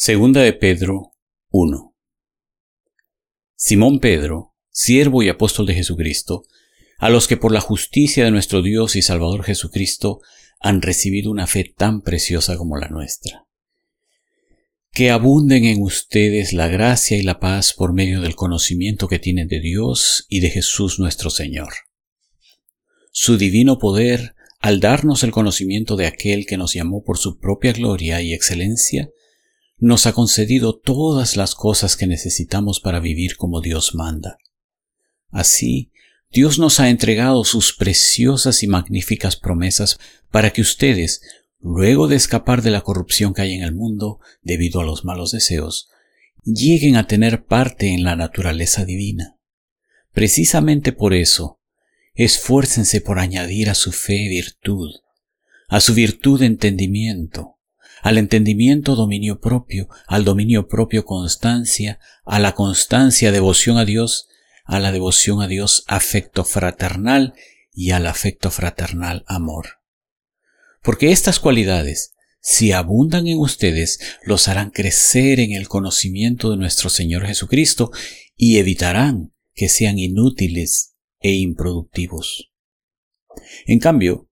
Segunda de Pedro 1 Simón Pedro, siervo y apóstol de Jesucristo, a los que por la justicia de nuestro Dios y Salvador Jesucristo han recibido una fe tan preciosa como la nuestra. Que abunden en ustedes la gracia y la paz por medio del conocimiento que tienen de Dios y de Jesús nuestro Señor. Su divino poder, al darnos el conocimiento de aquel que nos llamó por su propia gloria y excelencia, nos ha concedido todas las cosas que necesitamos para vivir como Dios manda. Así, Dios nos ha entregado sus preciosas y magníficas promesas para que ustedes, luego de escapar de la corrupción que hay en el mundo debido a los malos deseos, lleguen a tener parte en la naturaleza divina. Precisamente por eso, esfuércense por añadir a su fe virtud, a su virtud entendimiento, al entendimiento dominio propio, al dominio propio constancia, a la constancia devoción a Dios, a la devoción a Dios afecto fraternal y al afecto fraternal amor. Porque estas cualidades, si abundan en ustedes, los harán crecer en el conocimiento de nuestro Señor Jesucristo y evitarán que sean inútiles e improductivos. En cambio,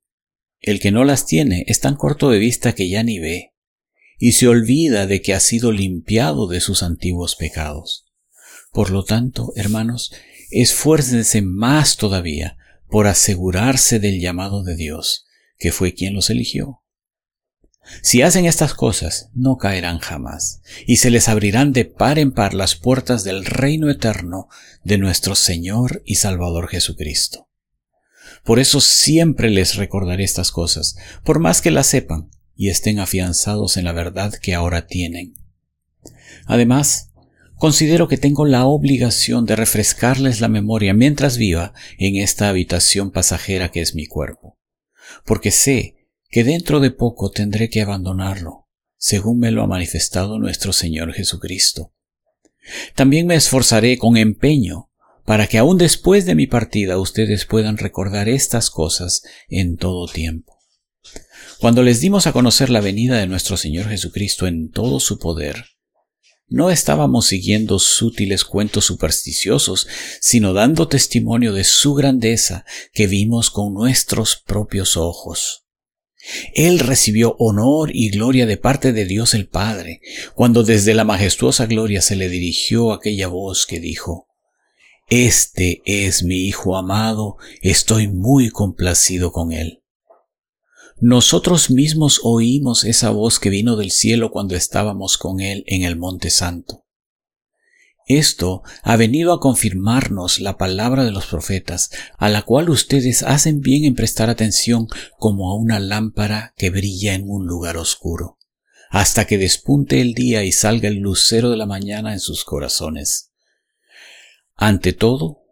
el que no las tiene es tan corto de vista que ya ni ve, y se olvida de que ha sido limpiado de sus antiguos pecados. Por lo tanto, hermanos, esfuércense más todavía por asegurarse del llamado de Dios, que fue quien los eligió. Si hacen estas cosas, no caerán jamás, y se les abrirán de par en par las puertas del reino eterno de nuestro Señor y Salvador Jesucristo. Por eso siempre les recordaré estas cosas, por más que las sepan, y estén afianzados en la verdad que ahora tienen. Además, considero que tengo la obligación de refrescarles la memoria mientras viva en esta habitación pasajera que es mi cuerpo, porque sé que dentro de poco tendré que abandonarlo, según me lo ha manifestado nuestro Señor Jesucristo. También me esforzaré con empeño para que aún después de mi partida ustedes puedan recordar estas cosas en todo tiempo. Cuando les dimos a conocer la venida de nuestro Señor Jesucristo en todo su poder, no estábamos siguiendo sutiles cuentos supersticiosos, sino dando testimonio de su grandeza que vimos con nuestros propios ojos. Él recibió honor y gloria de parte de Dios el Padre, cuando desde la majestuosa gloria se le dirigió aquella voz que dijo, Este es mi Hijo amado, estoy muy complacido con él. Nosotros mismos oímos esa voz que vino del cielo cuando estábamos con Él en el Monte Santo. Esto ha venido a confirmarnos la palabra de los profetas, a la cual ustedes hacen bien en prestar atención como a una lámpara que brilla en un lugar oscuro, hasta que despunte el día y salga el lucero de la mañana en sus corazones. Ante todo,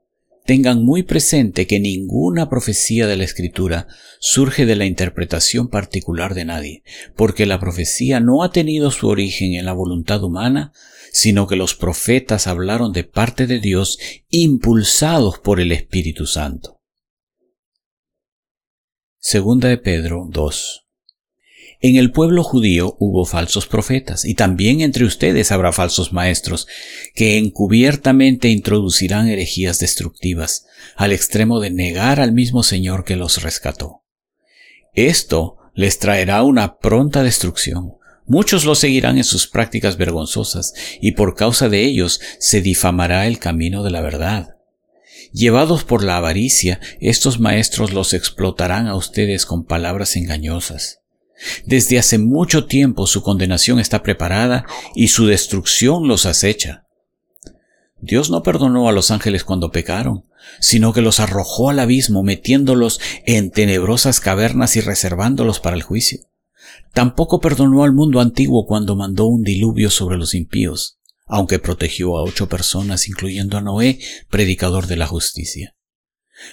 tengan muy presente que ninguna profecía de la Escritura surge de la interpretación particular de nadie, porque la profecía no ha tenido su origen en la voluntad humana, sino que los profetas hablaron de parte de Dios impulsados por el Espíritu Santo. Segunda de Pedro 2 en el pueblo judío hubo falsos profetas, y también entre ustedes habrá falsos maestros, que encubiertamente introducirán herejías destructivas, al extremo de negar al mismo Señor que los rescató. Esto les traerá una pronta destrucción. Muchos lo seguirán en sus prácticas vergonzosas, y por causa de ellos se difamará el camino de la verdad. Llevados por la avaricia, estos maestros los explotarán a ustedes con palabras engañosas. Desde hace mucho tiempo su condenación está preparada y su destrucción los acecha. Dios no perdonó a los ángeles cuando pecaron, sino que los arrojó al abismo metiéndolos en tenebrosas cavernas y reservándolos para el juicio. Tampoco perdonó al mundo antiguo cuando mandó un diluvio sobre los impíos, aunque protegió a ocho personas, incluyendo a Noé, predicador de la justicia.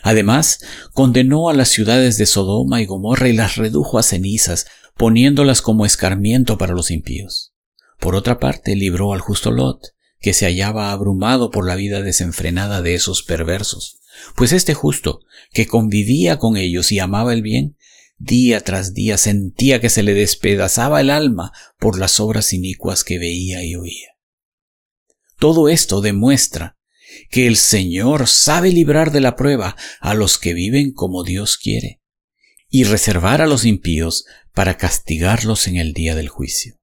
Además, condenó a las ciudades de Sodoma y Gomorra y las redujo a cenizas, poniéndolas como escarmiento para los impíos. Por otra parte, libró al justo Lot, que se hallaba abrumado por la vida desenfrenada de esos perversos, pues este justo, que convivía con ellos y amaba el bien, Día tras día sentía que se le despedazaba el alma por las obras inicuas que veía y oía. Todo esto demuestra que el Señor sabe librar de la prueba a los que viven como Dios quiere y reservar a los impíos para castigarlos en el día del juicio.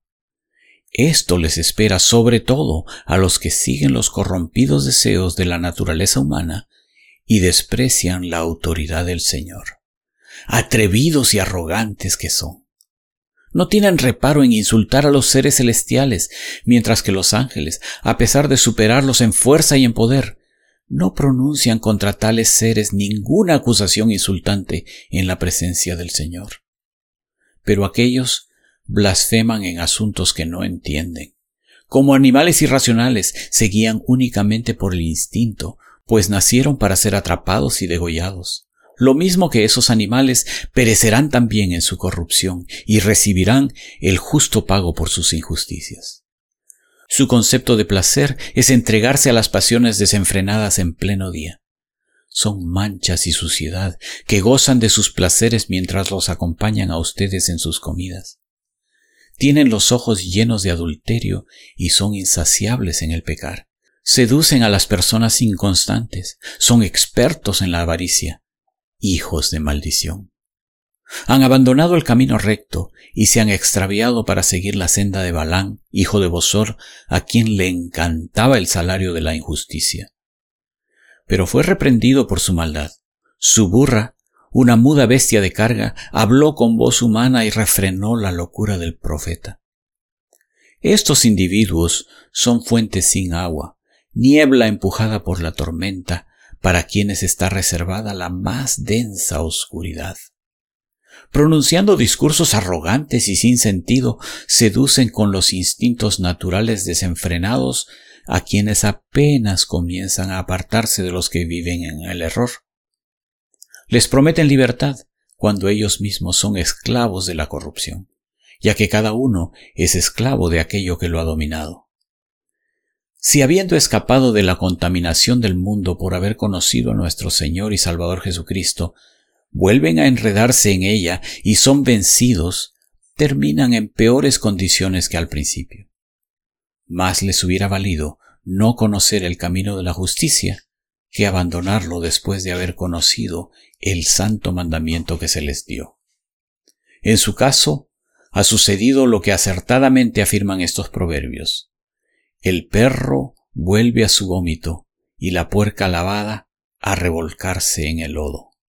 Esto les espera sobre todo a los que siguen los corrompidos deseos de la naturaleza humana y desprecian la autoridad del Señor atrevidos y arrogantes que son. No tienen reparo en insultar a los seres celestiales, mientras que los ángeles, a pesar de superarlos en fuerza y en poder, no pronuncian contra tales seres ninguna acusación insultante en la presencia del Señor. Pero aquellos blasfeman en asuntos que no entienden. Como animales irracionales se guían únicamente por el instinto, pues nacieron para ser atrapados y degollados lo mismo que esos animales, perecerán también en su corrupción y recibirán el justo pago por sus injusticias. Su concepto de placer es entregarse a las pasiones desenfrenadas en pleno día. Son manchas y suciedad que gozan de sus placeres mientras los acompañan a ustedes en sus comidas. Tienen los ojos llenos de adulterio y son insaciables en el pecar. Seducen a las personas inconstantes, son expertos en la avaricia, hijos de maldición. Han abandonado el camino recto y se han extraviado para seguir la senda de Balán, hijo de Bosor, a quien le encantaba el salario de la injusticia. Pero fue reprendido por su maldad. Su burra, una muda bestia de carga, habló con voz humana y refrenó la locura del profeta. Estos individuos son fuentes sin agua, niebla empujada por la tormenta, para quienes está reservada la más densa oscuridad. Pronunciando discursos arrogantes y sin sentido, seducen con los instintos naturales desenfrenados a quienes apenas comienzan a apartarse de los que viven en el error. Les prometen libertad cuando ellos mismos son esclavos de la corrupción, ya que cada uno es esclavo de aquello que lo ha dominado. Si habiendo escapado de la contaminación del mundo por haber conocido a nuestro Señor y Salvador Jesucristo, vuelven a enredarse en ella y son vencidos, terminan en peores condiciones que al principio. Más les hubiera valido no conocer el camino de la justicia que abandonarlo después de haber conocido el santo mandamiento que se les dio. En su caso, ha sucedido lo que acertadamente afirman estos proverbios. El perro vuelve a su vómito y la puerca lavada a revolcarse en el lodo.